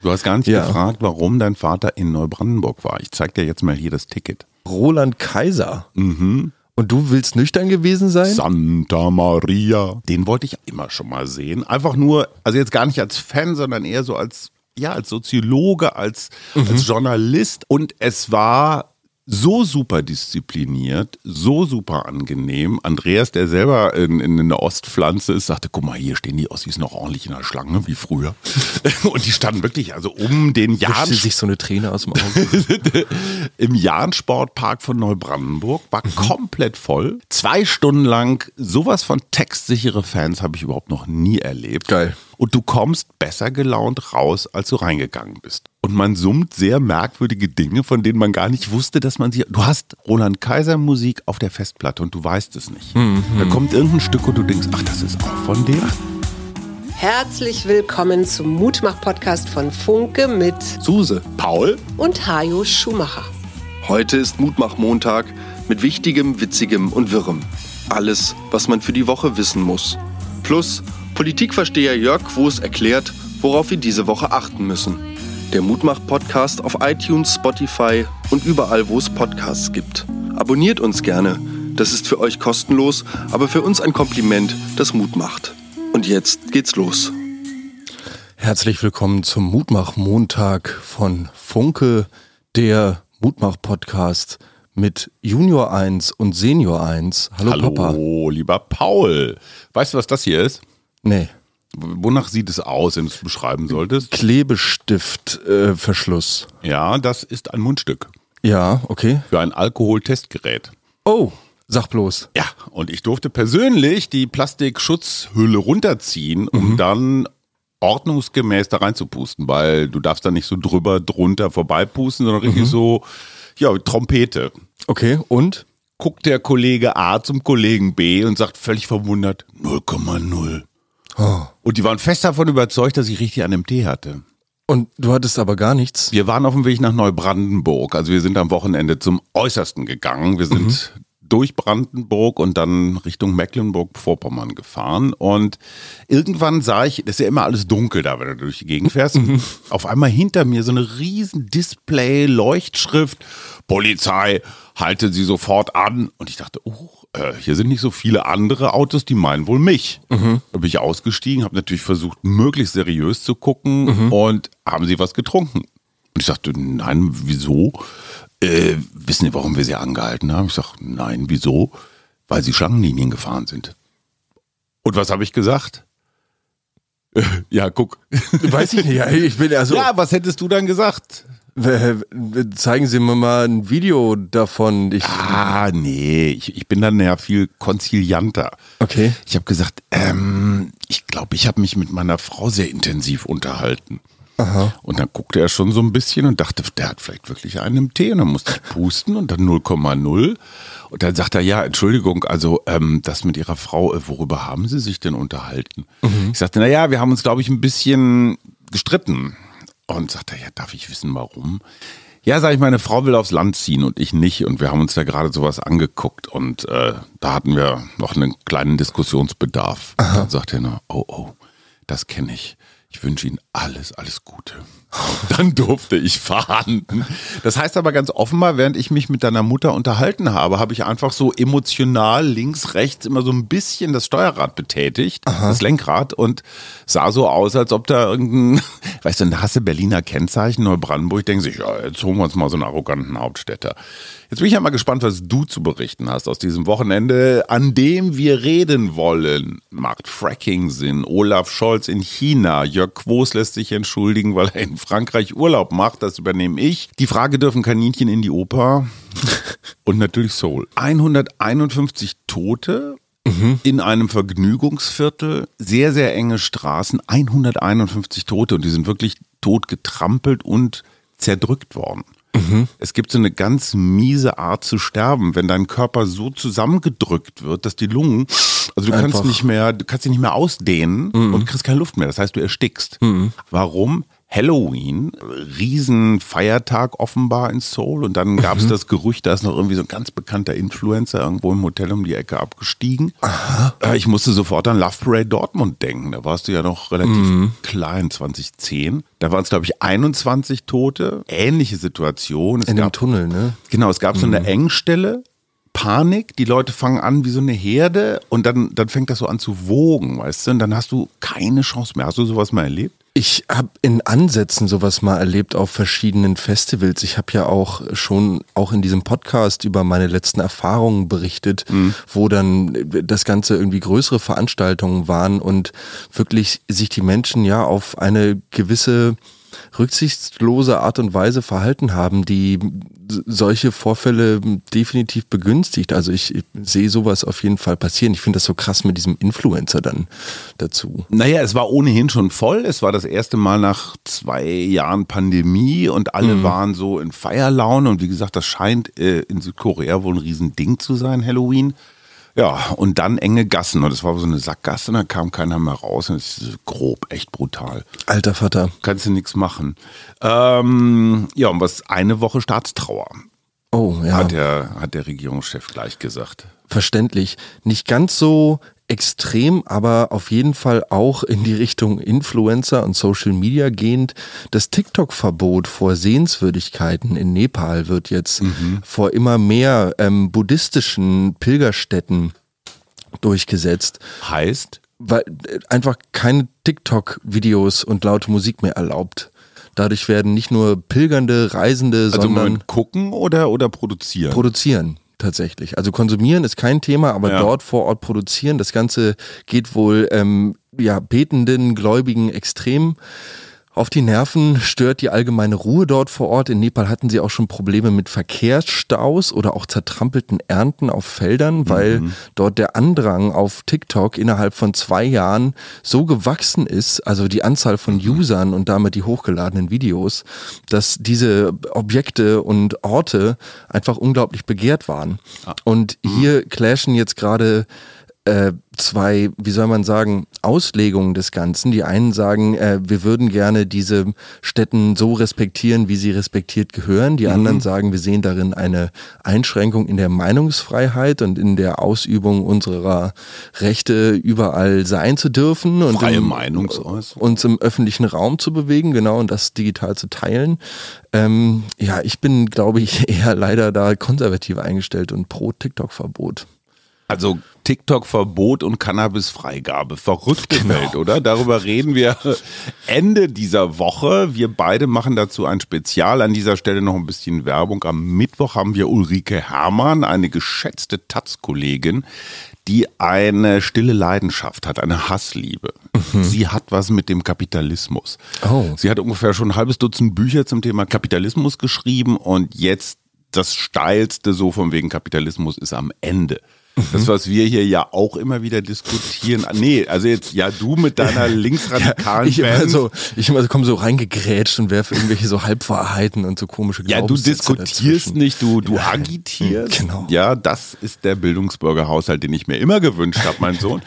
Du hast gar nicht Ja. gefragt, warum dein Vater in Neubrandenburg war. Ich zeig dir jetzt mal hier das Ticket. Roland Kaiser. Mhm. Und du willst nüchtern gewesen sein? Santa Maria. Den wollte ich immer schon mal sehen. Einfach nur, also jetzt gar nicht als Fan, sondern eher so als, ja, als Soziologe, als, als Journalist. Und es war so super diszipliniert, so super angenehm. Andreas, der selber in, in einer Ostpflanze ist, sagte, guck mal, hier stehen die Ossis noch ordentlich in der Schlange, wie früher. Und die standen wirklich, also um den Jahren sich so eine Träne aus dem Auge. im Jahn-Sportpark von Neubrandenburg, war komplett voll. Zwei Stunden lang sowas von textsichere Fans habe ich überhaupt noch nie erlebt. Geil. Und du kommst besser gelaunt raus, als du reingegangen bist. Und man summt sehr merkwürdige Dinge, von denen man gar nicht wusste, dass man sie. Du hast Roland Kaiser Musik auf der Festplatte und du weißt es nicht. Da kommt irgendein Stück und du denkst, ach, das ist auch von dem. Herzlich willkommen zum Mutmach-Podcast von Funke mit Suse. Paul? und Hajo Schumacher. Heute ist Mutmach-Montag mit Wichtigem, Witzigem und Wirrem. Alles, was man für die Woche wissen muss. Plus Politikversteher Jörg Quos erklärt, worauf wir diese Woche achten müssen. Der Mutmach-Podcast auf iTunes, Spotify und überall, wo es Podcasts gibt. Abonniert uns gerne. Das ist für euch kostenlos, aber für uns ein Kompliment, das Mut macht. Und jetzt geht's los. Herzlich willkommen zum Mutmach-Montag von Funke, der Mutmach-Podcast mit Junior 1 und Senior 1. Hallo, Hallo, Papa. lieber Paul. Weißt du, was das hier ist? Nee. Wonach sieht es aus, wenn du es beschreiben solltest? Klebestift-Verschluss. Äh. Ja, das ist ein Mundstück ja, okay. für ein Alkoholtestgerät. Oh, sag bloß. Ja, und ich durfte persönlich die Plastikschutzhülle runterziehen, um dann ordnungsgemäß da reinzupusten, weil du darfst da nicht so drüber, drunter vorbeipusten, sondern richtig so, ja, Trompete. Okay, und? Guckt der Kollege A zum Kollegen B und sagt völlig verwundert, 0,0. Und die waren fest davon überzeugt, dass ich richtig an dem Tee hatte. Und du hattest aber gar nichts. Wir waren auf dem Weg nach Neubrandenburg. Also wir sind am Wochenende zum Äußersten gegangen. Wir sind durch Brandenburg und dann Richtung Mecklenburg-Vorpommern gefahren. Und irgendwann sah ich, das ist ja immer alles dunkel da, wenn du durch die Gegend fährst. Auf einmal hinter mir so eine riesen Display-Leuchtschrift. Polizei, halte sie sofort an. Und ich dachte, oh, äh, hier sind nicht so viele andere Autos, die meinen wohl mich. Da bin ich ausgestiegen, habe natürlich versucht, möglichst seriös zu gucken und haben sie was getrunken? Und ich sagte, nein, wieso? Äh, wissen Sie, warum wir sie angehalten haben? Ich sage, nein, wieso? Weil sie Schlangenlinien gefahren sind. Und was habe ich gesagt? Äh, ja, guck. Weiß ich nicht. Ja, ich bin also. Ja, was hättest du dann gesagt? Zeigen Sie mir mal ein Video davon. Ich, Ah, nee, ich, ich bin dann ja viel konzilianter. Okay. Ich habe gesagt, ähm, ich glaube, ich habe mich mit meiner Frau sehr intensiv unterhalten. Und dann guckte er schon so ein bisschen und dachte, der hat vielleicht wirklich einen im Tee. Und dann musste ich pusten und dann 0,0. Und dann sagt er, ja, Entschuldigung, also ähm, das mit Ihrer Frau, äh, worüber haben Sie sich denn unterhalten? Ich sagte, na ja, wir haben uns, glaube ich, ein bisschen gestritten. Und sagte er, ja, darf ich wissen, warum? Ja, sag ich, meine Frau will aufs Land ziehen und ich nicht. Und wir haben uns da gerade sowas angeguckt und äh, da hatten wir noch einen kleinen Diskussionsbedarf. Dann sagt er nur, oh, oh, das kenne ich. Ich wünsche Ihnen alles, alles Gute. Dann durfte ich fahren. Das heißt aber ganz offenbar, während ich mich mit deiner Mutter unterhalten habe, habe ich einfach so emotional links, rechts immer so ein bisschen das Steuerrad betätigt, das Lenkrad und sah so aus, als ob da irgendein, weißt du, ein Hasse Berliner Kennzeichen, Neubrandenburg, denken sich, ja, jetzt holen wir uns mal so einen arroganten Hauptstädter. Jetzt bin ich ja mal gespannt, was du zu berichten hast aus diesem Wochenende, an dem wir reden wollen. Macht Fracking Sinn? Olaf Scholz in China. Jörg Quos lässt sich entschuldigen, weil er in Frankreich Urlaub macht. Das übernehme ich. Die Frage, dürfen Kaninchen in die Oper? Und natürlich Soul. 151 Tote in einem Vergnügungsviertel, sehr, sehr enge Straßen, 151 Tote und die sind wirklich tot getrampelt und zerdrückt worden. Es gibt so eine ganz miese Art zu sterben, wenn dein Körper so zusammengedrückt wird, dass die Lungen, also du kannst Einfach. nicht mehr, du kannst dich nicht mehr ausdehnen und kriegst keine Luft mehr. Das heißt, du erstickst. Warum? Halloween, riesen Feiertag offenbar in Seoul und dann gab es Mhm. das Gerücht, da ist noch irgendwie so ein ganz bekannter Influencer irgendwo im Hotel um die Ecke abgestiegen. Äh, Ich musste sofort an Love Parade Dortmund denken, da warst du ja noch relativ Mhm. klein, 2010. Da waren es glaube ich 21 Tote, ähnliche Situation. Es In dem gab, Tunnel, ne? genau, es gab so eine Engstelle. Panik, die Leute fangen an wie so eine Herde und dann, dann fängt das so an zu wogen, weißt du, und dann hast du keine Chance mehr. Hast du sowas mal erlebt? Ich habe in Ansätzen sowas mal erlebt auf verschiedenen Festivals. Ich habe ja auch schon auch in diesem Podcast über meine letzten Erfahrungen berichtet, wo dann das Ganze irgendwie größere Veranstaltungen waren und wirklich sich die Menschen ja auf eine gewisse rücksichtslose Art und Weise verhalten haben, die solche Vorfälle definitiv begünstigt. Also ich, ich sehe sowas auf jeden Fall passieren. Ich finde das so krass mit diesem Influencer dann dazu. Naja, es war ohnehin schon voll. Es war das erste Mal nach zwei Jahren Pandemie und alle waren so in Feierlaune. Und wie gesagt, das scheint äh, in Südkorea wohl ein Riesending zu sein, Halloween. Ja, und dann enge Gassen. Und es war so eine Sackgasse und da kam keiner mehr raus. Und es ist grob, echt brutal. Alter Vater. Kannst du nichts machen. Ähm, ja, und was eine Woche Staatstrauer, Oh, ja. hat, der, hat der Regierungschef gleich gesagt. verständlich. Nicht ganz so extrem, aber auf jeden Fall auch in die Richtung Influencer und Social Media gehend. Das TikTok-Verbot vor Sehenswürdigkeiten in Nepal wird jetzt vor immer mehr ähm, buddhistischen Pilgerstätten durchgesetzt, Heißt, weil äh, einfach keine TikTok-Videos und laute Musik mehr erlaubt. Dadurch werden nicht nur pilgernde Reisende, also sondern gucken oder, oder produzieren? Produzieren tatsächlich. Also konsumieren ist kein Thema, aber Ja. dort vor Ort produzieren. Das Ganze geht wohl ähm, ja betenden Gläubigen extrem auf die Nerven, stört die allgemeine Ruhe dort vor Ort. In Nepal hatten sie auch schon Probleme mit Verkehrsstaus oder auch zertrampelten Ernten auf Feldern, weil dort der Andrang auf TikTok innerhalb von zwei Jahren so gewachsen ist, also die Anzahl von Usern und damit die hochgeladenen Videos, dass diese Objekte und Orte einfach unglaublich begehrt waren. Und hier clashen jetzt gerade äh, zwei, wie soll man sagen, Auslegungen des Ganzen. Die einen sagen, äh, wir würden gerne diese Städten so respektieren, wie sie respektiert gehören. Die anderen sagen, wir sehen darin eine Einschränkung in der Meinungsfreiheit und in der Ausübung unserer Rechte, überall sein zu dürfen und Freie im, uns im öffentlichen Raum zu bewegen, genau, und das digital zu teilen. Ähm, ja, ich bin, glaube ich, eher leider da konservativ eingestellt und pro TikTok-Verbot. Also TikTok-Verbot und Cannabis-Freigabe. Verrückte Genau. Welt, oder? Darüber reden wir Ende dieser Woche. Wir beide machen dazu ein Spezial. An dieser Stelle noch ein bisschen Werbung. Am Mittwoch haben wir Ulrike Herrmann, eine geschätzte Taz-Kollegin, die eine stille Leidenschaft hat, eine Hassliebe. Sie hat was mit dem Kapitalismus. Oh. Sie hat ungefähr schon ein halbes Dutzend Bücher zum Thema Kapitalismus geschrieben und jetzt das steilste so von wegen Kapitalismus ist am Ende. Das, was wir hier ja auch immer wieder diskutieren. Ah, Nee, also jetzt, ja, du mit deiner linksradikalen Ich immer so, ich immer so komme so reingegrätscht und werfe irgendwelche so Halbwahrheiten und so komische Ja, du diskutierst dazwischen. nicht, du, du Ja. agitierst. Genau. Ja, das ist der Bildungsbürgerhaushalt, den ich mir immer gewünscht habe, mein Sohn.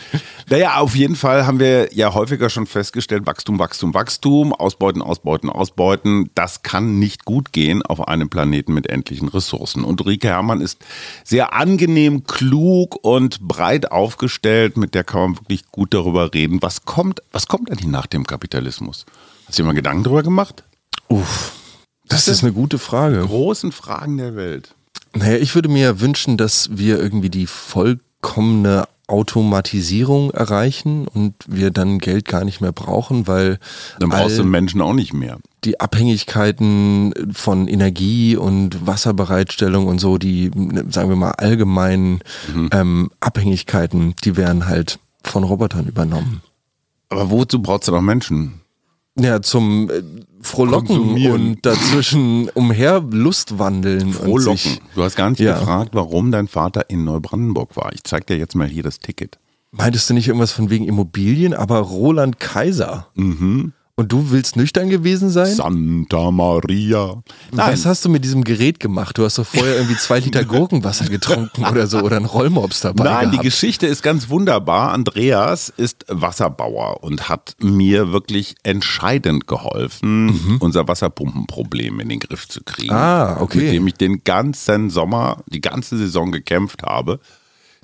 Naja, auf jeden Fall haben wir ja häufiger schon festgestellt, Wachstum, Wachstum, Wachstum, Ausbeuten, Ausbeuten, Ausbeuten. Das kann nicht gut gehen auf einem Planeten mit endlichen Ressourcen. Und Ulrike Herrmann ist sehr angenehm, klug und breit aufgestellt. Mit der kann man wirklich gut darüber reden. Was kommt, was kommt eigentlich nach dem Kapitalismus? Hast du dir mal Gedanken darüber gemacht? Uff, das ist eine gute Frage. Großen Fragen der Welt. Naja, ich würde mir wünschen, dass wir irgendwie die vollkommene Automatisierung erreichen und wir dann Geld gar nicht mehr brauchen, weil Dann brauchst du Menschen auch nicht mehr. die Abhängigkeiten von Energie und Wasserbereitstellung und so, die, sagen wir mal, allgemeinen Mhm. ähm, Abhängigkeiten, die werden halt von Robotern übernommen. Aber wozu brauchst du noch Menschen? Ja, zum äh, Frohlocken und dazwischen umher Lustwandeln. Frohlocken. Du hast gar nicht Ja. gefragt, warum dein Vater in Neubrandenburg war. Ich zeig dir jetzt mal hier das Ticket. Meintest du nicht irgendwas von wegen Immobilien, aber Roland Kaiser? Und Und du willst nüchtern gewesen sein? Santa Maria. Nein, Was hast du mit diesem Gerät gemacht? Du hast doch vorher irgendwie zwei Liter Gurkenwasser getrunken oder so oder einen Rollmops dabei Nein, die gehabt. Geschichte ist ganz wunderbar. Andreas ist Wasserbauer und hat mir wirklich entscheidend geholfen, unser Wasserpumpenproblem in den Griff zu kriegen. Ah, okay. Mit dem ich den ganzen Sommer, die ganze Saison gekämpft habe.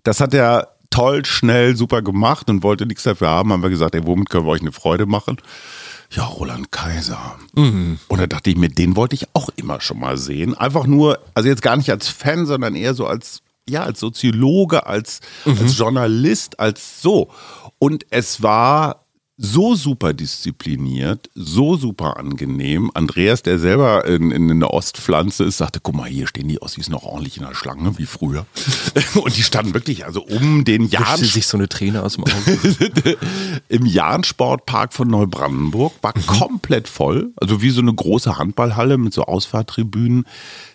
Das hat er toll, schnell, super gemacht und wollte nichts dafür haben. Haben wir gesagt, ey, womit können wir euch eine Freude machen? Ja, Roland Kaiser. Und da dachte ich mir, den wollte ich auch immer schon mal sehen. Einfach nur, also jetzt gar nicht als Fan, sondern eher so als, ja, als Soziologe, als, als Journalist, als so. Und es war so super diszipliniert, so super angenehm. Andreas, der selber in, in einer Ostpflanze ist, sagte, guck mal, hier stehen die Ossis noch ordentlich in der Schlange, wie früher. Und die standen wirklich, also um den Jahren sich so eine Träne aus dem Auge. im Jahn-Sportpark von Neubrandenburg war komplett voll. Also wie so eine große Handballhalle mit so Ausfahrtribünen.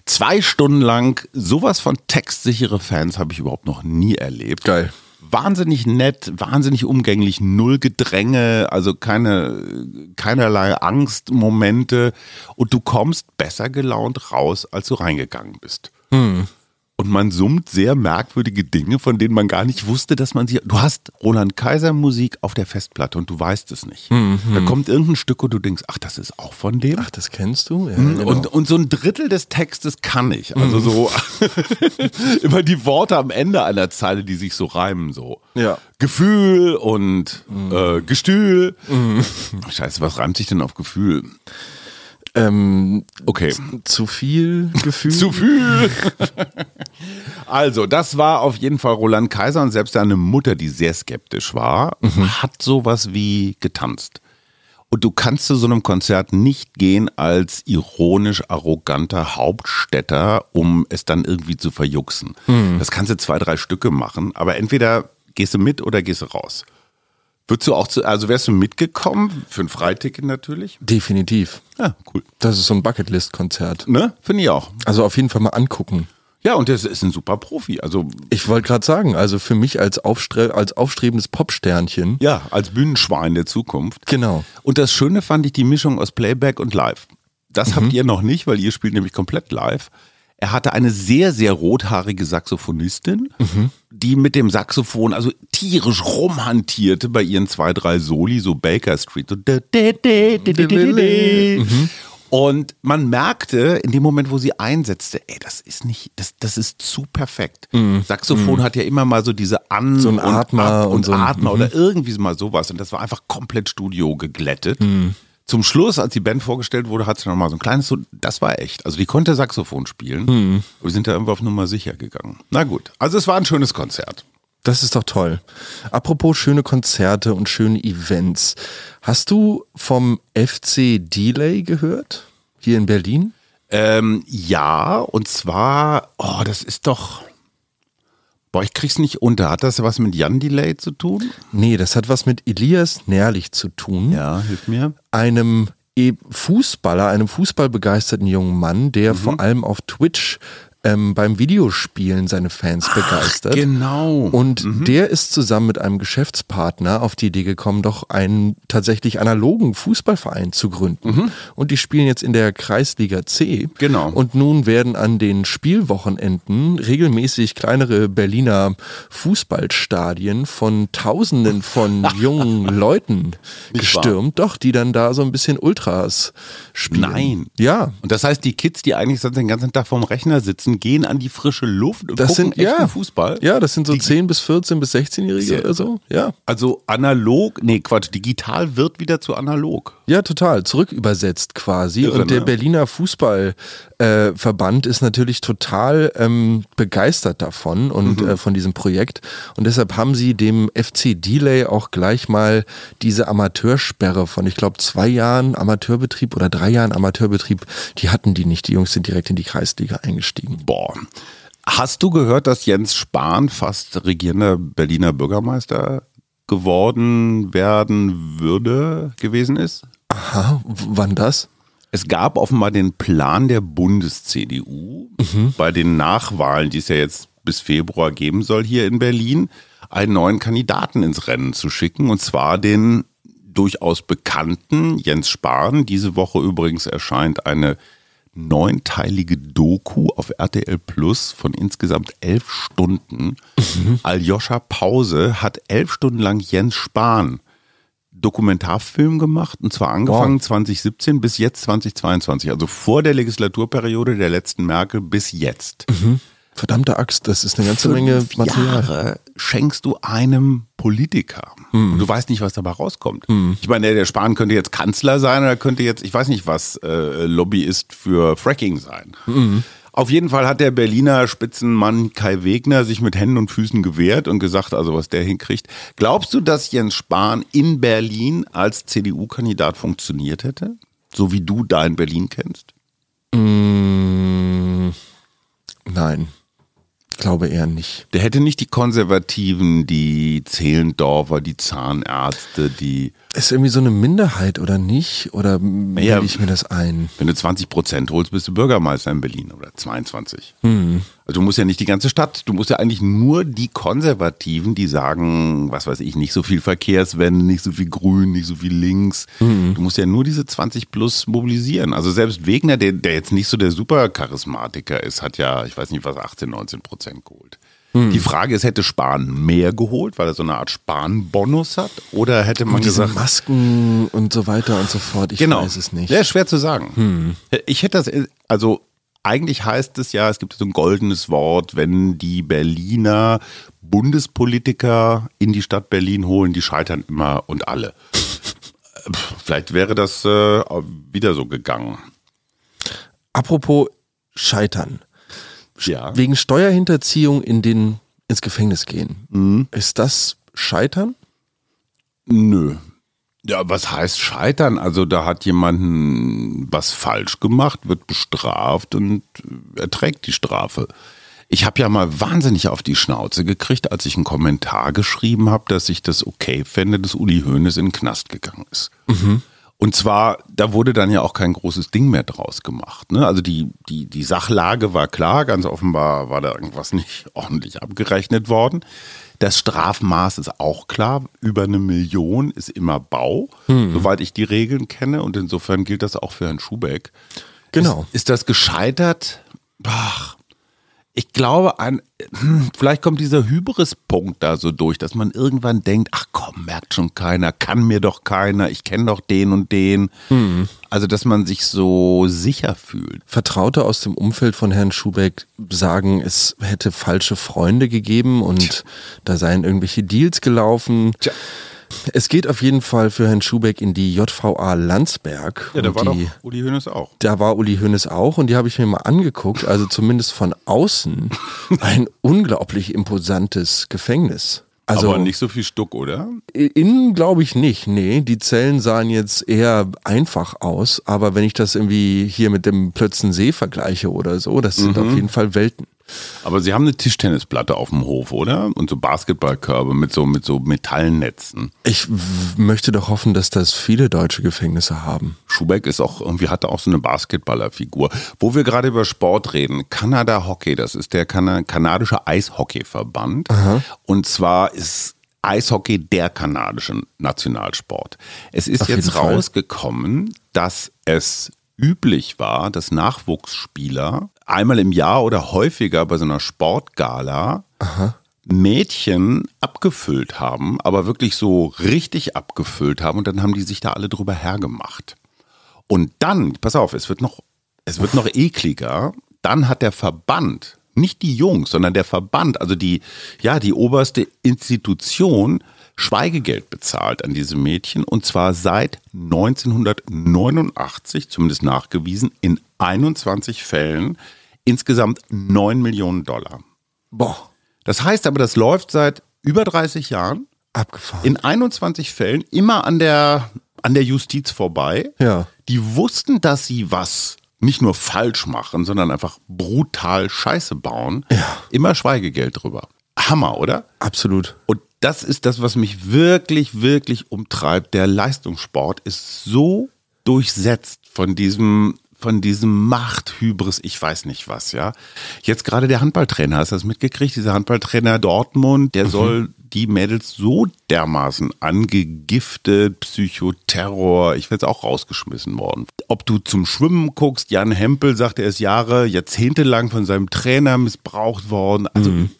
Zwei Stunden lang sowas von textsichere Fans habe ich überhaupt noch nie erlebt. Geil. Wahnsinnig nett, wahnsinnig umgänglich, null Gedränge, also keine, keinerlei Angstmomente. Und du kommst besser gelaunt raus, als du reingegangen bist. Und man summt sehr merkwürdige Dinge, von denen man gar nicht wusste, dass man sie. Du hast Roland Kaiser Musik auf der Festplatte und du weißt es nicht. Da kommt irgendein Stück und du denkst, ach, das ist auch von dem. Ach, das kennst du? Ja, genau. Und, und so ein Drittel des Textes kann ich. Also so immer die Worte am Ende einer Zeile, die sich so reimen. So Ja. Gefühl und äh, Gestühl. Scheiße, was reimt sich denn auf Gefühl? Ähm, Okay. zu viel Gefühl? Zu viel. also, das war auf jeden Fall Roland Kaiser und selbst seine Mutter, die sehr skeptisch war, hat sowas wie getanzt. Und du kannst zu so einem Konzert nicht gehen als ironisch arroganter Hauptstädter, um es dann irgendwie zu verjuxen. Das kannst du zwei, drei Stücke machen, aber entweder gehst du mit oder gehst du raus. Würdest du auch zu, also wärst du mitgekommen? Für ein Freiticket natürlich. Definitiv. Ja, cool. Das ist so ein Bucketlist-Konzert. Ne? Finde ich auch. Also auf jeden Fall mal angucken. Ja, und der ist ein super Profi. Also Ich wollte gerade sagen, also für mich als, Aufstre als aufstrebendes Popsternchen. Ja, als Bühnenschwein der Zukunft. Genau. Und das Schöne fand ich die Mischung aus Playback und Live. Das habt ihr noch nicht, weil ihr spielt nämlich komplett live. Er hatte eine sehr, sehr rothaarige Saxophonistin, die mit dem Saxophon also tierisch rumhantierte bei ihren zwei, drei Soli, so Baker Street. So und man merkte in dem Moment, wo sie einsetzte, ey, das ist nicht, das, das ist zu perfekt. Saxophon hat ja immer mal so diese An- So ein und Atmer und, und so ein- Atmer oder irgendwie mal sowas. Und das war einfach komplett Studio geglättet. Zum Schluss, als die Band vorgestellt wurde, hat sie noch mal so ein kleines, so, das war echt. Also die konnte Saxophon spielen. Wir sind da irgendwie auf Nummer sicher gegangen. Na gut, also es war ein schönes Konzert. Das ist doch toll. Apropos schöne Konzerte und schöne Events. Hast du vom FC Delay gehört? Hier in Berlin? Ähm, ja, und zwar, oh, das ist doch, boah, ich krieg's nicht unter. Hat das was mit Jan Delay zu tun? Nee, das hat was mit Elias Nährlich zu tun. Ja, hilf mir. einem e- Fußballer, einem fußballbegeisterten jungen Mann, der vor allem auf Twitch ähm, beim Videospielen seine Fans begeistert. Genau. Und der ist zusammen mit einem Geschäftspartner auf die Idee gekommen, doch einen tatsächlich analogen Fußballverein zu gründen. Und die spielen jetzt in der Kreisliga C. Genau. Und nun werden an den Spielwochenenden regelmäßig kleinere Berliner Fußballstadien von Tausenden von jungen Leuten gestürmt, doch, die dann da so ein bisschen Ultras spielen. Nein. Ja. Und das heißt, die Kids, die eigentlich sonst den ganzen Tag vorm Rechner sitzen, gehen an die frische Luft und Das gucken sind echten ja Fußball. Ja, das sind so 10 bis 14 bis 16-Jährige Sehr oder so. Ja. Also analog, nee, Quatsch, digital wird wieder zu analog. Ja, total. Zurückübersetzt quasi. Irre, und der ne? Berliner Fußballverband äh, ist natürlich total ähm, begeistert davon und Mhm. äh, von diesem Projekt. Und deshalb haben sie dem FC Delay auch gleich mal diese Amateursperre von, ich glaube, zwei Jahren Amateurbetrieb oder drei Jahren Amateurbetrieb, die hatten die nicht. Die Jungs sind direkt in die Kreisliga eingestiegen. Boah. Hast du gehört, dass Jens Spahn fast regierender Berliner Bürgermeister geworden werden würde, gewesen ist? Aha, wann das? Es gab offenbar den Plan der Bundes-CDU, bei den Nachwahlen, die es ja jetzt bis Februar geben soll hier in Berlin, einen neuen Kandidaten ins Rennen zu schicken, und zwar den durchaus bekannten Jens Spahn. Diese Woche übrigens erscheint eine neunteilige Doku auf RTL Plus von insgesamt elf Stunden. Mhm. Aljoscha Pause hat elf Stunden lang Jens Spahn Dokumentarfilm gemacht und zwar angefangen wow. 2017 bis jetzt 2022, also vor der Legislaturperiode der letzten Merkel bis jetzt. Mhm. Verdammte Axt, das ist eine ganze Fünf Menge Material. Jahre schenkst du einem Politiker mhm. und du weißt nicht, was dabei rauskommt. Mhm. Ich meine, der Spahn könnte jetzt Kanzler sein oder könnte jetzt, ich weiß nicht was, äh, Lobbyist für Fracking sein. Mhm. Auf jeden Fall hat der Berliner Spitzenmann Kai Wegner sich mit Händen und Füßen gewehrt und gesagt, also was der hinkriegt. Glaubst du, dass Jens Spahn in Berlin als CDU-Kandidat funktioniert hätte? So wie du da in Berlin kennst? Mmh, nein glaube eher nicht. Der hätte nicht die Konservativen, die Zehlendorfer, die Zahnärzte, die. Ist irgendwie so eine Minderheit oder nicht? Oder bilde ja, ich mir das ein? Wenn du 20 Prozent holst, bist du Bürgermeister in Berlin oder 22. Hm. Also du musst ja nicht die ganze Stadt, du musst ja eigentlich nur die Konservativen, die sagen, was weiß ich, nicht so viel Verkehrswende, nicht so viel Grün, nicht so viel Links. Mhm. Du musst ja nur diese 20 plus mobilisieren. Also selbst Wegner, der, der jetzt nicht so der Supercharismatiker ist, hat ja, ich weiß nicht was, 18, 19 Prozent geholt. Mhm. Die Frage ist, hätte Spahn mehr geholt, weil er so eine Art Spahn-Bonus hat? Oder hätte man und diese gesagt. Masken und so weiter und so fort, ich genau. weiß es nicht. Ja, schwer zu sagen. Mhm. Ich hätte das, also eigentlich heißt es ja, es gibt so ein goldenes Wort, wenn die Berliner Bundespolitiker in die Stadt Berlin holen, die scheitern immer und alle. Vielleicht wäre das äh, wieder so gegangen. Apropos Scheitern. Ja. Wegen Steuerhinterziehung in den, ins Gefängnis gehen. Mhm. Ist das Scheitern? Nö, ja, was heißt scheitern? Also da hat jemanden was falsch gemacht, wird bestraft und erträgt die Strafe. Ich habe ja mal wahnsinnig auf die Schnauze gekriegt, als ich einen Kommentar geschrieben habe, dass ich das okay fände, dass Uli Hoeneß in den Knast gegangen ist. Mhm. Und zwar, da wurde dann ja auch kein großes Ding mehr draus gemacht. Ne? Also die, die, die Sachlage war klar, ganz offenbar war da irgendwas nicht ordentlich abgerechnet worden. Das Strafmaß ist auch klar. Über eine Million ist immer Bau, hm. soweit ich die Regeln kenne. Und insofern gilt das auch für Herrn Schubeck. Genau. Ist, ist das gescheitert? Ach, ich glaube, ein, hm, vielleicht kommt dieser Hybris-Punkt da so durch, dass man irgendwann denkt, ach komm, merkt schon keiner, kann mir doch keiner, ich kenne doch den und den. Mhm. Also, dass man sich so sicher fühlt. Vertraute aus dem Umfeld von Herrn Schubeck sagen, es hätte falsche Freunde gegeben und Tja. da seien irgendwelche Deals gelaufen. Tja. Es geht auf jeden Fall für Herrn Schubeck in die JVA Landsberg. Ja, da war die, doch Uli Hoeneß auch. Da war Uli Hoeneß auch und die habe ich mir mal angeguckt. Also zumindest von außen ein unglaublich imposantes Gefängnis. Also, Aber nicht so viel Stuck, oder? Innen glaube ich nicht. Nee, die Zellen sahen jetzt eher einfach aus. Aber wenn ich das irgendwie hier mit dem Plötzensee vergleiche oder so, das sind mhm. auf jeden Fall Welten. Aber Sie haben eine Tischtennisplatte auf dem Hof, oder? Und so Basketballkörbe mit so, mit so Metallnetzen. Ich möchte doch hoffen, dass das viele deutsche Gefängnisse haben. Schubeck ist auch, irgendwie hatte auch so eine Basketballerfigur. Wo wir gerade über Sport reden, Kanada Hockey, das ist der kan kanadische Eishockeyverband. Aha. Und zwar ist Eishockey der kanadische Nationalsport. Es ist Auf jetzt rausgekommen, dass es üblich war, dass Nachwuchsspieler einmal im Jahr oder häufiger bei so einer Sportgala Aha. Mädchen abgefüllt haben, aber wirklich so richtig abgefüllt haben und dann haben die sich da alle drüber hergemacht. Und dann, pass auf, es wird noch, es wird noch ekliger, dann hat der Verband, nicht die Jungs, sondern der Verband, also die, ja, die oberste Institution, Schweigegeld bezahlt an diese Mädchen und zwar seit 1989, zumindest nachgewiesen, in 21 Fällen insgesamt 9 Millionen Dollar. Boah. Das heißt aber, das läuft seit über 30 Jahren. Abgefahren. In 21 Fällen immer an der, an der Justiz vorbei. Ja. Die wussten, dass sie was nicht nur falsch machen, sondern einfach brutal Scheiße bauen. Ja. Immer Schweigegeld drüber. Hammer, oder? Absolut. Und das ist das, was mich wirklich, wirklich umtreibt. Der Leistungssport ist so durchsetzt von diesem von diesem Machthybris, ich weiß nicht was, ja. Jetzt gerade der Handballtrainer, hast du das mitgekriegt? Dieser Handballtrainer Dortmund, der mhm. soll die Mädels so dermaßen angegiftet, Psychoterror, ich werde auch rausgeschmissen worden. Ob du zum Schwimmen guckst, Jan Hempel sagt, er ist Jahre, Jahrzehnte lang von seinem Trainer missbraucht worden. Also mhm.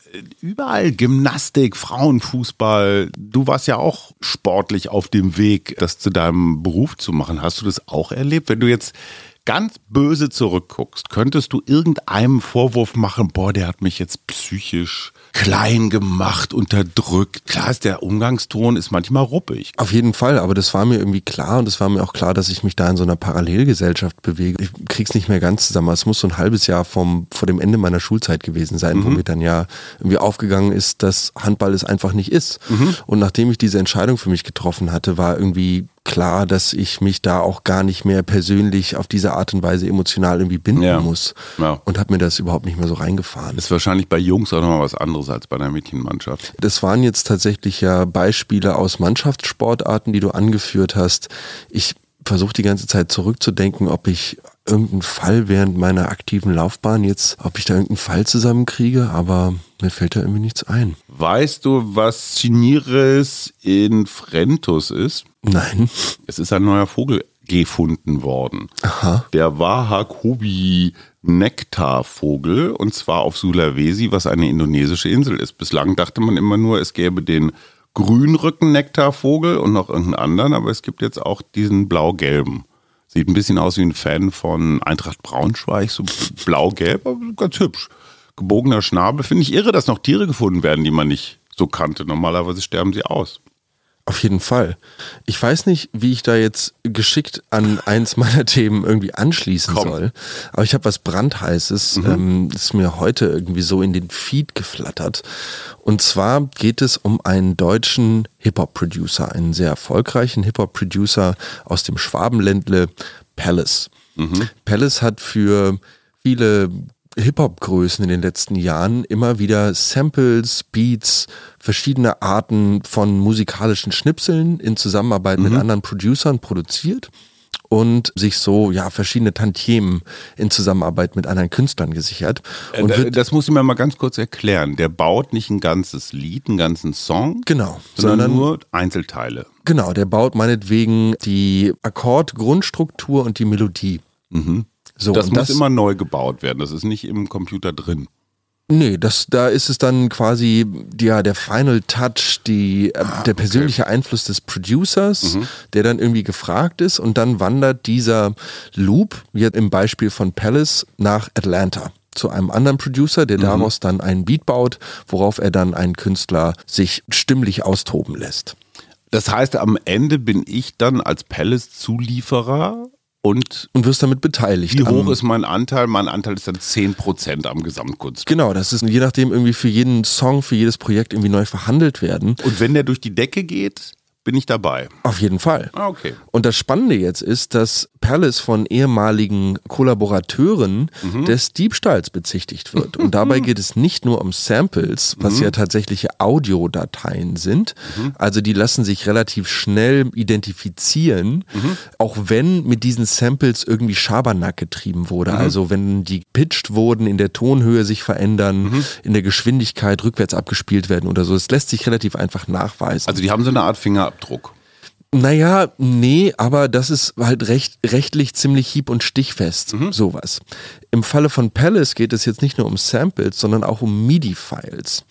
überall Gymnastik, Frauenfußball. Du warst ja auch sportlich auf dem Weg, das zu deinem Beruf zu machen. Hast du das auch erlebt? Wenn du jetzt ganz böse zurückguckst, könntest du irgendeinem Vorwurf machen, boah, der hat mich jetzt psychisch klein gemacht, unterdrückt. Klar ist der Umgangston ist manchmal ruppig. Auf jeden Fall, aber das war mir irgendwie klar und es war mir auch klar, dass ich mich da in so einer Parallelgesellschaft bewege. Ich krieg's nicht mehr ganz zusammen. Es muss so ein halbes Jahr vom, vor dem Ende meiner Schulzeit gewesen sein, mhm. wo mir dann ja irgendwie aufgegangen ist, dass Handball es einfach nicht ist. Mhm. Und nachdem ich diese Entscheidung für mich getroffen hatte, war irgendwie klar, dass ich mich da auch gar nicht mehr persönlich auf diese Art und Weise emotional irgendwie binden ja. muss. Ja. Und habe mir das überhaupt nicht mehr so reingefahren. Das ist wahrscheinlich bei Jungs auch nochmal was anderes als bei einer Mädchenmannschaft. Das waren jetzt tatsächlich ja Beispiele aus Mannschaftssportarten, die du angeführt hast. Ich versuche die ganze Zeit zurückzudenken, ob ich irgendeinen Fall während meiner aktiven Laufbahn jetzt, ob ich da irgendeinen Fall zusammenkriege, aber mir fällt da irgendwie nichts ein. Weißt du, was Chinires in Frentus ist? Nein. Es ist ein neuer Vogel gefunden worden. Aha. Der Wahakobi Nektarvogel und zwar auf Sulawesi, was eine indonesische Insel ist. Bislang dachte man immer nur, es gäbe den Grünrücken-Nektarvogel und noch irgendeinen anderen, aber es gibt jetzt auch diesen blau-gelben. Sieht ein bisschen aus wie ein Fan von Eintracht Braunschweig, so blau-gelb, aber ganz hübsch. Gebogener Schnabel. Finde ich irre, dass noch Tiere gefunden werden, die man nicht so kannte. Normalerweise sterben sie aus. Auf jeden Fall. Ich weiß nicht, wie ich da jetzt geschickt an eins meiner Themen irgendwie anschließen Komm. soll, aber ich habe was brandheißes, mhm. ähm, ist mir heute irgendwie so in den Feed geflattert. Und zwar geht es um einen deutschen Hip-Hop-Producer, einen sehr erfolgreichen Hip-Hop-Producer aus dem Schwabenländle, Palace. Mhm. Palace hat für viele Hip-Hop-Größen in den letzten Jahren immer wieder Samples, Beats, verschiedene Arten von musikalischen Schnipseln in Zusammenarbeit mhm. mit anderen Producern produziert und sich so ja verschiedene Tantiemen in Zusammenarbeit mit anderen Künstlern gesichert. Äh, und das muss ich mir mal ganz kurz erklären. Der baut nicht ein ganzes Lied, einen ganzen Song, genau, sondern, sondern nur Einzelteile. Genau, der baut meinetwegen die Akkordgrundstruktur und die Melodie. Mhm. So, das muss das, immer neu gebaut werden. Das ist nicht im Computer drin. Nee, das, da ist es dann quasi ja, der Final Touch, die, äh, ah, der persönliche okay. Einfluss des Producers, mhm. der dann irgendwie gefragt ist und dann wandert dieser Loop, jetzt im Beispiel von Palace, nach Atlanta zu einem anderen Producer, der mhm. daraus dann einen Beat baut, worauf er dann einen Künstler sich stimmlich austoben lässt. Das heißt, am Ende bin ich dann als Palace-Zulieferer und, und wirst damit beteiligt. Wie hoch ist mein Anteil? Mein Anteil ist dann 10% am Gesamtkunst. Genau, das ist je nachdem irgendwie für jeden Song, für jedes Projekt irgendwie neu verhandelt werden. Und wenn der durch die Decke geht, bin ich dabei. Auf jeden Fall. Ah, okay. Und das Spannende jetzt ist, dass Palace von ehemaligen Kollaborateuren mhm. des Diebstahls bezichtigt wird. Und dabei geht es nicht nur um Samples, was mhm. ja tatsächliche Audiodateien sind. Mhm. Also die lassen sich relativ schnell identifizieren, mhm. auch wenn mit diesen Samples irgendwie Schabernack getrieben wurde. Mhm. Also wenn die pitched wurden, in der Tonhöhe sich verändern, mhm. in der Geschwindigkeit rückwärts abgespielt werden oder so. Es lässt sich relativ einfach nachweisen. Also die haben so eine Art Finger Fingerabdruck. Naja, nee, aber das ist halt recht, rechtlich ziemlich hieb- und stichfest, mhm. sowas. Im Falle von Palace geht es jetzt nicht nur um Samples, sondern auch um MIDI-Files.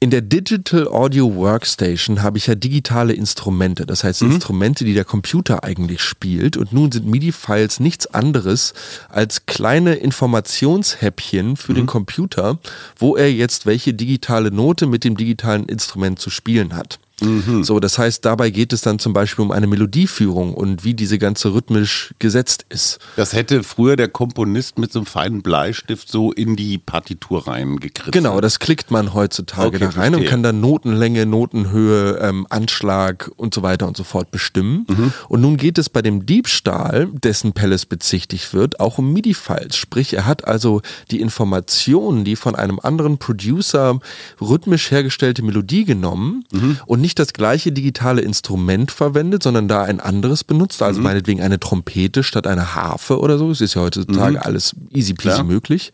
In der Digital Audio Workstation habe ich ja digitale Instrumente, das heißt mhm. Instrumente, die der Computer eigentlich spielt. Und nun sind MIDI-Files nichts anderes als kleine Informationshäppchen für mhm. den Computer, wo er jetzt welche digitale Note mit dem digitalen Instrument zu spielen hat. Mhm. So, das heißt, dabei geht es dann zum Beispiel um eine Melodieführung und wie diese ganze rhythmisch gesetzt ist. Das hätte früher der Komponist mit so einem feinen Bleistift so in die Partitur reingekritzelt. Genau, das klickt man heutzutage okay, da rein verstehe. und kann dann Notenlänge, Notenhöhe, ähm, Anschlag und so weiter und so fort bestimmen. Mhm. Und nun geht es bei dem Diebstahl, dessen Palace bezichtigt wird, auch um MIDI-Files. Sprich, er hat also die Informationen, die von einem anderen Producer rhythmisch hergestellte Melodie genommen mhm. und nicht das gleiche digitale Instrument verwendet, sondern da ein anderes benutzt, also mhm. meinetwegen eine Trompete statt einer Harfe oder so. Es ist ja heutzutage mhm. alles easy peasy Klar. möglich.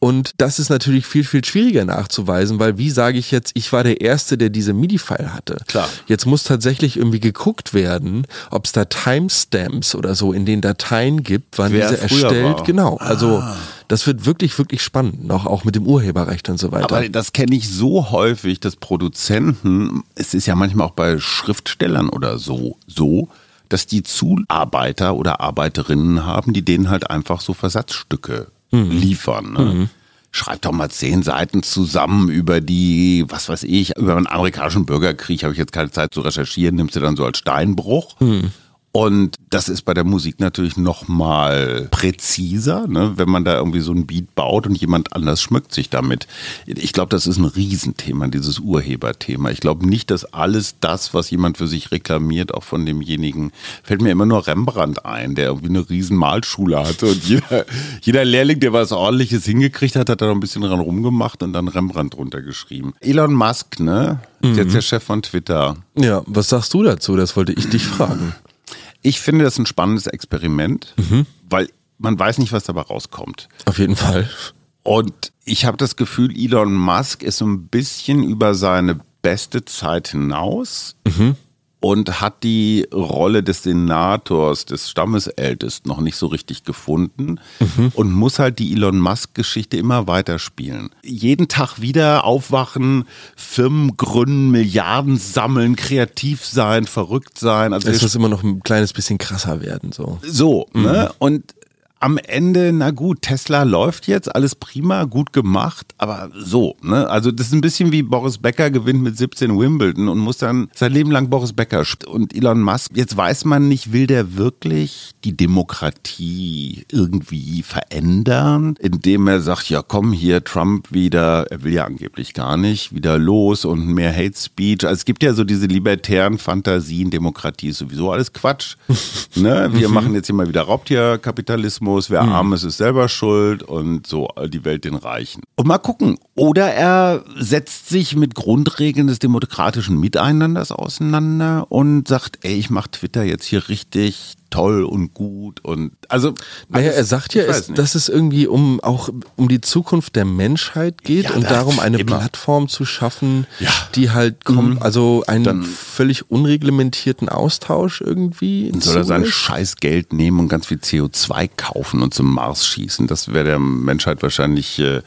Und das ist natürlich viel, viel schwieriger nachzuweisen, weil wie sage ich jetzt, ich war der Erste, der diese MIDI-File hatte. Klar. Jetzt muss tatsächlich irgendwie geguckt werden, ob es da Timestamps oder so in den Dateien gibt, wann Wer diese erstellt. War. Genau. Also ah. das wird wirklich, wirklich spannend, noch auch mit dem Urheberrecht und so weiter. Aber das kenne ich so häufig, dass Produzenten, es ist ja manchmal auch bei Schriftstellern oder so, so, dass die Zuarbeiter oder Arbeiterinnen haben, die denen halt einfach so Versatzstücke mhm. liefern. Ne? Mhm. Schreib doch mal zehn Seiten zusammen über die, was weiß ich, über einen amerikanischen Bürgerkrieg, habe ich jetzt keine Zeit zu recherchieren, nimmst du dann so als Steinbruch. Mhm. Und das ist bei der Musik natürlich noch mal präziser, ne? wenn man da irgendwie so ein Beat baut und jemand anders schmückt sich damit. Ich glaube, das ist ein Riesenthema, dieses Urheberthema. Ich glaube nicht, dass alles das, was jemand für sich reklamiert, auch von demjenigen, fällt mir immer nur Rembrandt ein, der irgendwie eine riesen Malschule hatte und jeder, jeder Lehrling, der was ordentliches hingekriegt hat, hat da noch ein bisschen dran rumgemacht und dann Rembrandt drunter geschrieben. Elon Musk, ne? Mhm. Jetzt der Chef von Twitter. Ja, was sagst du dazu? Das wollte ich dich fragen. Ich finde das ein spannendes Experiment, mhm. weil man weiß nicht, was dabei rauskommt. Auf jeden Fall. Und ich habe das Gefühl, Elon Musk ist so ein bisschen über seine beste Zeit hinaus. Mhm und hat die Rolle des Senators, des Stammesältesten noch nicht so richtig gefunden mhm. und muss halt die Elon Musk-Geschichte immer weiterspielen. Jeden Tag wieder aufwachen, Firmen gründen, Milliarden sammeln, kreativ sein, verrückt sein. Also es muss immer noch ein kleines bisschen krasser werden. So, so mhm. ne? Und am Ende, na gut, Tesla läuft jetzt, alles prima, gut gemacht, aber so, ne? Also das ist ein bisschen wie Boris Becker gewinnt mit 17 Wimbledon und muss dann sein Leben lang Boris Becker und Elon Musk. Jetzt weiß man nicht, will der wirklich die Demokratie irgendwie verändern, indem er sagt, ja komm hier Trump wieder, er will ja angeblich gar nicht, wieder los und mehr Hate Speech. Also es gibt ja so diese libertären Fantasien, Demokratie ist sowieso alles Quatsch. ne? Wir mhm. machen jetzt hier mal wieder Raubtierkapitalismus Kapitalismus, wer mhm. arm ist, ist selber schuld und so die Welt den Reichen. Und mal gucken. Oder er setzt sich mit Grundregeln des demokratischen Miteinanders auseinander und sagt, ey, ich mache Twitter jetzt hier richtig toll und gut und also naja, er sagt ja, es, dass es irgendwie um auch um die Zukunft der Menschheit geht ja, und darum eine immer. Plattform zu schaffen, ja. die halt kommt, mhm. also einen Dann völlig unreglementierten Austausch irgendwie. Dann soll er sein scheiß Geld nehmen und ganz viel CO2 kaufen und zum Mars schießen. Das wäre der Menschheit wahrscheinlich, äh,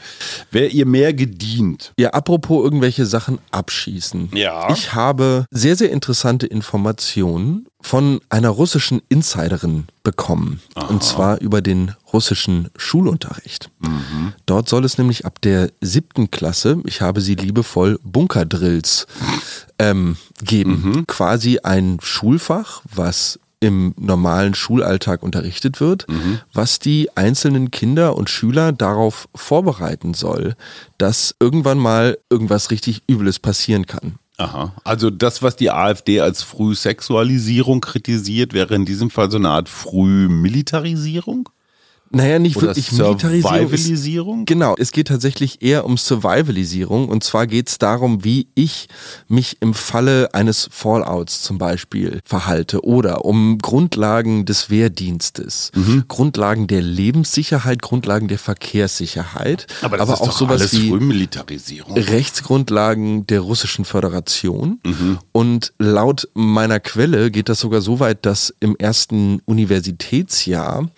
wäre ihr mehr gedient. Ja, apropos irgendwelche Sachen abschießen. Ja. Ich habe sehr, sehr interessante Informationen von einer russischen Insiderin bekommen. Aha. Und zwar über den russischen Schulunterricht. Mhm. Dort soll es nämlich ab der siebten Klasse, ich habe sie liebevoll Bunkerdrills ähm, geben. Mhm. Quasi ein Schulfach, was im normalen Schulalltag unterrichtet wird, mhm. was die einzelnen Kinder und Schüler darauf vorbereiten soll, dass irgendwann mal irgendwas richtig Übles passieren kann. Aha. Also das, was die AfD als Frühsexualisierung kritisiert, wäre in diesem Fall so eine Art Frühmilitarisierung? Naja, nicht Oder wirklich Militarisierung. genau, es geht tatsächlich eher um Survivalisierung. Und zwar geht es darum, wie ich mich im Falle eines Fallouts zum Beispiel verhalte. Oder um Grundlagen des Wehrdienstes, mhm. Grundlagen der Lebenssicherheit, Grundlagen der Verkehrssicherheit. Aber, das aber ist auch sowas alles wie Frühmilitarisierung. Rechtsgrundlagen der russischen Föderation. Mhm. Und laut meiner Quelle geht das sogar so weit, dass im ersten Universitätsjahr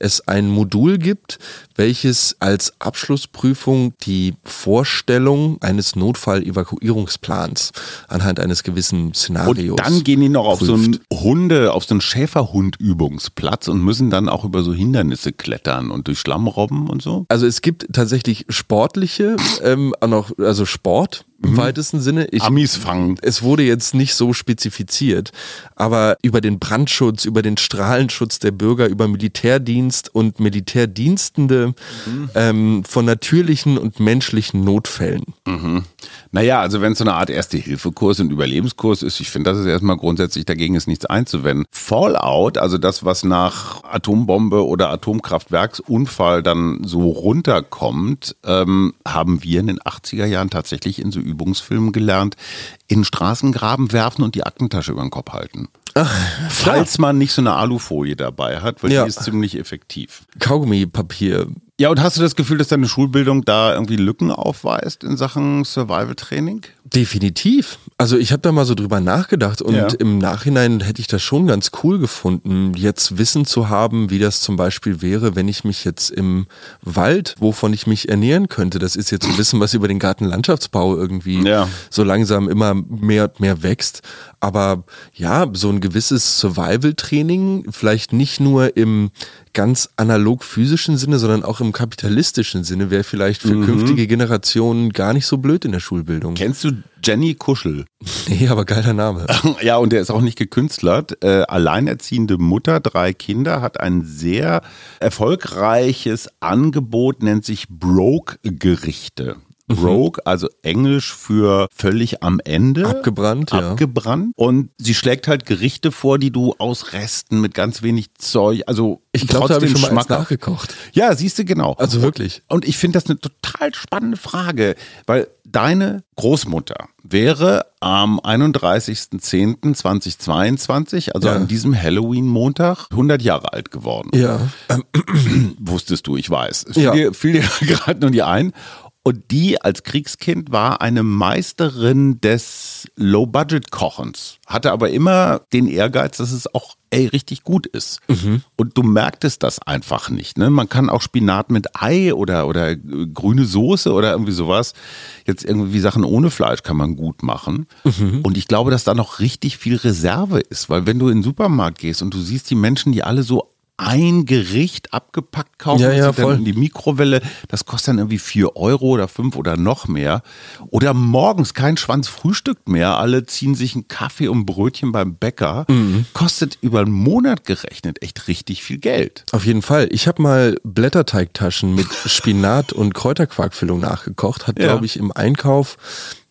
es ein Modul gibt, welches als Abschlussprüfung die Vorstellung eines Notfall-Evakuierungsplans anhand eines gewissen Szenarios. Und dann gehen die noch auf so einen Hunde, auf so einen Schäferhund-Übungsplatz und müssen dann auch über so Hindernisse klettern und durch Schlamm robben und so. Also es gibt tatsächlich sportliche, ähm, noch, also Sport, im mhm. weitesten Sinne. Ich, Amis fangen. Es wurde jetzt nicht so spezifiziert, aber über den Brandschutz, über den Strahlenschutz der Bürger, über Militärdienst und Militärdienstende mhm. ähm, von natürlichen und menschlichen Notfällen. Mhm. Naja, also wenn es so eine Art Erste-Hilfe-Kurs und Überlebenskurs ist, ich finde, das ist erstmal grundsätzlich dagegen ist nichts einzuwenden. Fallout, also das, was nach Atombombe oder Atomkraftwerksunfall dann so runterkommt, ähm, haben wir in den 80er Jahren tatsächlich in so Übungsfilmen gelernt, in Straßengraben werfen und die Aktentasche über den Kopf halten. Falls man nicht so eine Alufolie dabei hat, weil Ja. die ist ziemlich effektiv. Kaugummipapier. Ja, und hast du das Gefühl, dass deine Schulbildung da irgendwie Lücken aufweist in Sachen Survival-Training? Definitiv. Also ich habe da mal so drüber nachgedacht und Ja. im Nachhinein hätte ich das schon ganz cool gefunden, jetzt Wissen zu haben, wie das zum Beispiel wäre, wenn ich mich jetzt im Wald, wovon ich mich ernähren könnte. Das ist jetzt ein Wissen, was über den Gartenlandschaftsbau irgendwie Ja. so langsam immer mehr und mehr wächst. Aber ja, so ein gewisses Survival-Training, vielleicht nicht nur im ganz analog physischen Sinne, sondern auch im kapitalistischen Sinne, wäre vielleicht für künftige Generationen gar nicht so blöd in der Schulbildung. Kennst du Jenny Kuschel? Nee, aber geiler Name. Ja, und der ist auch nicht gekünstlert. Äh, alleinerziehende Mutter, drei Kinder, hat ein sehr erfolgreiches Angebot, nennt sich Broke-Gerichte. Broke, also Englisch für völlig am Ende. Abgebrannt, ja. Abgebrannt. Und sie schlägt halt Gerichte vor, die du aus Resten mit ganz wenig Zeug, also Ich glaube, da habe ich schon mal eins nachgekocht. Ja, siehst du genau. Also wirklich. Und ich finde das eine total spannende Frage, weil deine Großmutter wäre am 31.10.2022, also Ja. an diesem Halloween-Montag, 100 Jahre alt geworden. Ja. Wusstest du, ich weiß. Es fiel Ja. dir, fiel dir gerade nur die ein. Und die als Kriegskind war eine Meisterin des Low-Budget-Kochens, hatte aber immer den Ehrgeiz, dass es auch ey, richtig gut ist. Und du merktest das einfach nicht. Ne? Man kann auch Spinat mit Ei oder, oder grüne Soße oder irgendwie sowas. Jetzt irgendwie Sachen ohne Fleisch kann man gut machen. Und ich glaube, dass da noch richtig viel Reserve ist, weil wenn du in den Supermarkt gehst und du siehst die Menschen, die alle so ein Gericht abgepackt kaufen, Ja, ja, dann in die Mikrowelle, das kostet dann irgendwie vier Euro oder fünf oder noch mehr. Oder morgens kein Schwanz Frühstück mehr, alle ziehen sich einen Kaffee und Brötchen beim Bäcker, Mhm. kostet über einen Monat gerechnet echt richtig viel Geld. Auf jeden Fall. Ich habe mal Blätterteigtaschen mit Spinat und Kräuterquarkfüllung nachgekocht. Hat, Ja. glaube ich, im Einkauf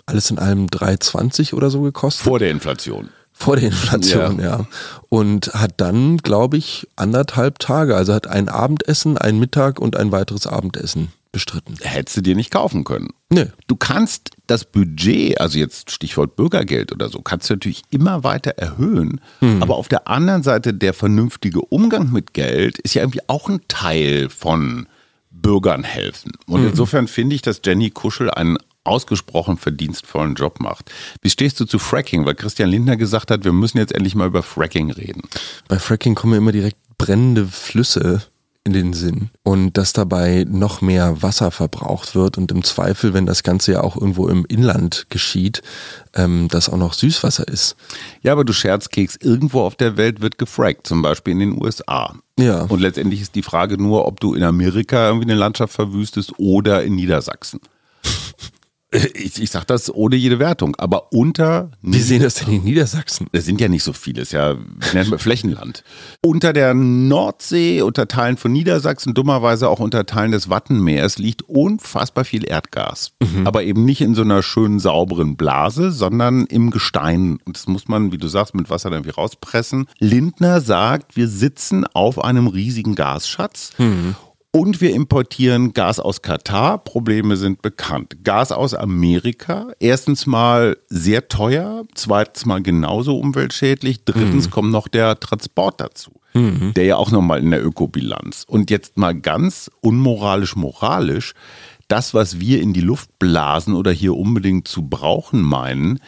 alles in allem 3,20 oder so gekostet. Vor der Inflation. Vor der Inflation, ja. Und hat dann, glaube ich, anderthalb Tage, also hat ein Abendessen, ein Mittag und ein weiteres Abendessen bestritten. Hättest du dir nicht kaufen können. Nö. Du kannst das Budget, also jetzt Stichwort Bürgergeld oder so, kannst du natürlich immer weiter erhöhen. Aber auf der anderen Seite der vernünftige Umgang mit Geld ist ja irgendwie auch ein Teil von Bürgern helfen. Und insofern finde ich, dass Jenny Kuschel einen ausgesprochen verdienstvollen Job macht. Wie stehst du zu Fracking? Weil Christian Lindner gesagt hat, wir müssen jetzt endlich mal über Fracking reden. Bei Fracking kommen mir immer direkt brennende Flüsse in den Sinn und dass dabei noch mehr Wasser verbraucht wird und im Zweifel, wenn das Ganze ja auch irgendwo im Inland geschieht, ähm, das auch noch Süßwasser ist. Ja, aber du Scherzkeks, irgendwo auf der Welt wird gefrackt, zum Beispiel in den USA. Ja. Und letztendlich ist die Frage nur, ob du in Amerika irgendwie eine Landschaft verwüstest oder in Niedersachsen. Ich, ich sag das ohne jede Wertung, aber unter Wie sehen das denn in Niedersachsen? das sind ja nicht so viele, ist ja Flächenland. Unter der Nordsee, unter Teilen von Niedersachsen, dummerweise auch unter Teilen des Wattenmeers liegt unfassbar viel Erdgas. Aber eben nicht in so einer schönen sauberen Blase, sondern im Gestein. Und das muss man, wie du sagst, mit Wasser dann irgendwie rauspressen. Lindner sagt, wir sitzen auf einem riesigen Gasschatz. Und wir importieren Gas aus Katar. Probleme sind bekannt. Gas aus Amerika. Erstens mal sehr teuer. Zweitens mal genauso umweltschädlich. Drittens kommt noch der Transport dazu. Der ja auch nochmal in der Ökobilanz. Und jetzt mal ganz unmoralisch moralisch. Das, was wir in die Luft blasen oder hier unbedingt zu brauchen meinen,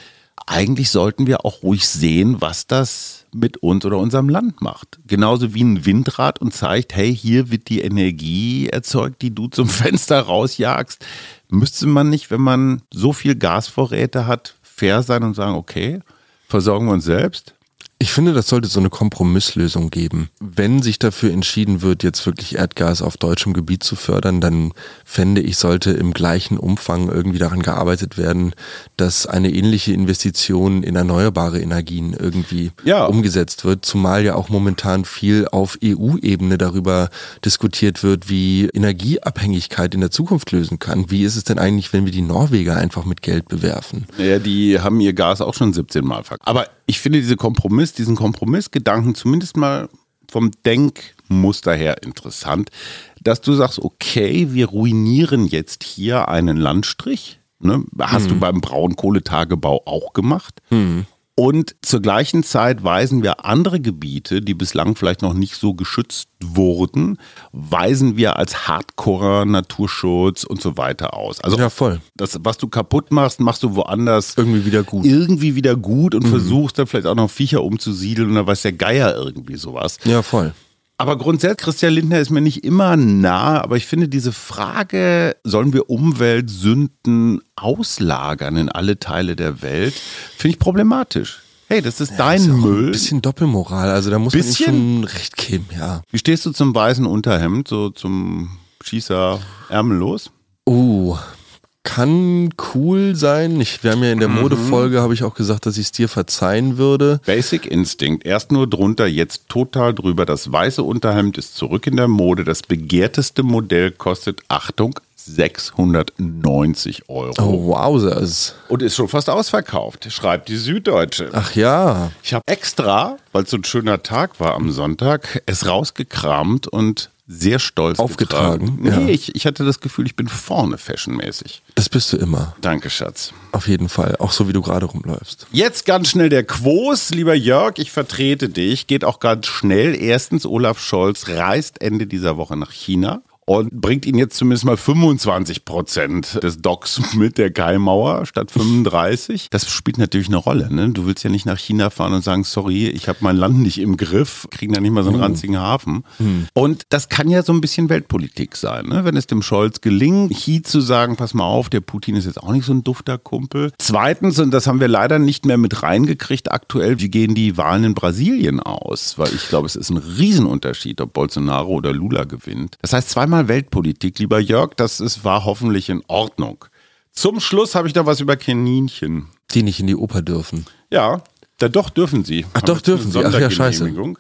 eigentlich sollten wir auch ruhig sehen, was das mit uns oder unserem Land macht. Genauso wie ein Windrad und zeigt, hey, hier wird die Energie erzeugt, die du zum Fenster rausjagst. Müsste man nicht, wenn man so viel Gasvorräte hat, fair sein und sagen, okay, versorgen wir uns selbst? Ich finde, das sollte so eine Kompromisslösung geben. Wenn sich dafür entschieden wird, jetzt wirklich Erdgas auf deutschem Gebiet zu fördern, dann fände ich, sollte im gleichen Umfang irgendwie daran gearbeitet werden, dass eine ähnliche Investition in erneuerbare Energien irgendwie Ja. umgesetzt wird. Zumal ja auch momentan viel auf EU-Ebene darüber diskutiert wird, wie Energieabhängigkeit in der Zukunft lösen kann. Wie ist es denn eigentlich, wenn wir die Norweger einfach mit Geld bewerfen? Ja, die haben ihr Gas auch schon 17 Mal verkauft. Aber ich finde diese Kompromiss, diesen Kompromissgedanken zumindest mal vom Denkmuster her interessant, dass du sagst, okay, wir ruinieren jetzt hier einen Landstrich, Ne? Hast du beim Braunkohletagebau auch gemacht. Und zur gleichen Zeit weisen wir andere Gebiete, die bislang vielleicht noch nicht so geschützt wurden, weisen wir als Hardcore Naturschutz und so weiter aus. Also Ja, voll. das, was du kaputt machst, machst du woanders Irgendwie wieder gut. irgendwie wieder gut und versuchst dann vielleicht auch noch Viecher umzusiedeln oder weiß der Geier irgendwie sowas. Ja, voll. Aber grundsätzlich, Christian Lindner ist mir nicht immer nah, aber ich finde diese Frage, sollen wir Umweltsünden auslagern in alle Teile der Welt, finde ich problematisch. Hey, das ist dein Ist auch Ein Müll. bisschen Doppelmoral, also da muss Bisschen? man ihm schon recht geben, ja. Wie stehst du zum weißen Unterhemd, so zum Schießer ärmellos? Oh, kann cool sein. Ich, wir haben ja in der Mhm. Modefolge, habe ich auch gesagt, dass ich es dir verzeihen würde. Basic Instinct, erst nur drunter, jetzt total drüber. Das weiße Unterhemd ist zurück in der Mode. Das begehrteste Modell kostet, Achtung, 690 Euro. Oh, wowzers. Und ist schon fast ausverkauft, schreibt die Süddeutsche. Ach ja. Ich habe extra, weil es so ein schöner Tag war am Sonntag, es rausgekramt und sehr stolz Aufgetragen, getragen. Nee, ja. ich, ich hatte das Gefühl, ich bin vorne fashionmäßig. Das bist du immer. Danke, Schatz. Auf jeden Fall. Auch so, wie du gerade rumläufst. Jetzt ganz schnell der Quos, lieber Jörg, ich vertrete dich. Geht auch ganz schnell. Erstens, Olaf Scholz reist Ende dieser Woche nach China und bringt ihn jetzt zumindest mal 25 Prozent des Docks mit der Kaimauer statt 35. Das spielt natürlich eine Rolle. Ne? Du willst ja nicht nach China fahren und sagen, sorry, ich habe mein Land nicht im Griff, kriegen da nicht mal so einen ranzigen Hafen. Und das kann ja so ein bisschen Weltpolitik sein. Ne? Wenn es dem Scholz gelingt, Xi zu sagen, pass mal auf, der Putin ist jetzt auch nicht so ein dufter Kumpel. Zweitens, und das haben wir leider nicht mehr mit reingekriegt aktuell, wie gehen die Wahlen in Brasilien aus? Weil ich glaube, es ist ein Riesenunterschied, ob Bolsonaro oder Lula gewinnt. Das heißt, zweimal Weltpolitik, lieber Jörg, das ist, war hoffentlich in Ordnung. Zum Schluss habe ich noch was über Kaninchen. Die nicht in die Oper dürfen. Ja, da doch dürfen sie. Ach, doch dürfen sie. Ach ja, scheiße.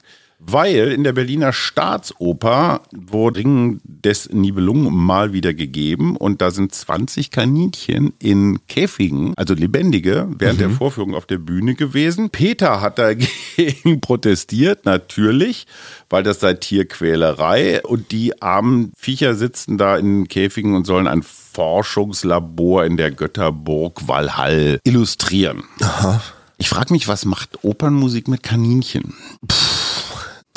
Weil in der Berliner Staatsoper wurde Ring des Nibelungen mal wieder gegeben und da sind 20 Kaninchen in Käfigen, also lebendige, während der Vorführung auf der Bühne gewesen. Peter hat dagegen protestiert, natürlich, weil das sei Tierquälerei und die armen Viecher sitzen da in Käfigen und sollen ein Forschungslabor in der Götterburg Walhall illustrieren. Ich frage mich, was macht Opernmusik mit Kaninchen?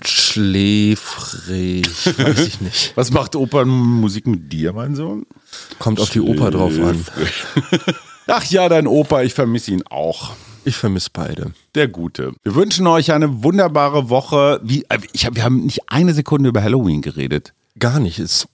Schläfrig. Weiß ich nicht. Was macht Opernmusik mit dir, mein Sohn? Kommt auf die Oper drauf an. Ach ja, dein Opa, ich vermisse ihn auch. Ich vermisse beide. Der Gute. Wir wünschen euch eine wunderbare Woche. Wie, äh, ich hab, wir haben nicht eine Sekunde über Halloween geredet. Gar nicht. Ist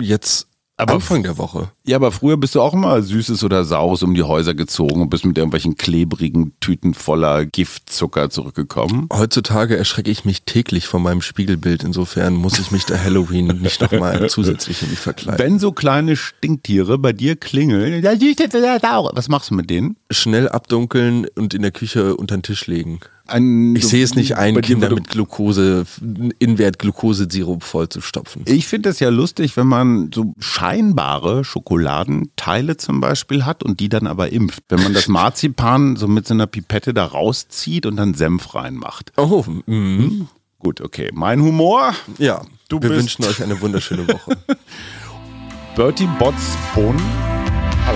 jetzt Aber Anfang der Woche. Ja, aber früher bist du auch immer Süßes oder Saures um die Häuser gezogen und bist mit irgendwelchen klebrigen Tüten voller Giftzucker zurückgekommen. Heutzutage erschrecke ich mich täglich von meinem Spiegelbild. Insofern muss ich mich der Halloween nicht nochmal zusätzlich irgendwie verkleiden. Wenn so kleine Stinktiere bei dir klingeln, ja, Süßes oder Saures, was machst du mit denen? Schnell abdunkeln und in der Küche unter den Tisch legen. Ein, Ich sehe es nicht ein, Kinder mit Glukose, Inwert Glukosesirup voll zu stopfen. Ich finde es ja lustig, wenn man so scheinbare Schokoladenteile zum Beispiel hat und die dann aber impft. Wenn man das Marzipan so mit so einer Pipette da rauszieht und dann Senf reinmacht. Oh, mhm. Gut, okay. Mein Humor. ja. Du Wir wünschen euch eine wunderschöne Woche. Bertie Botts Bohnen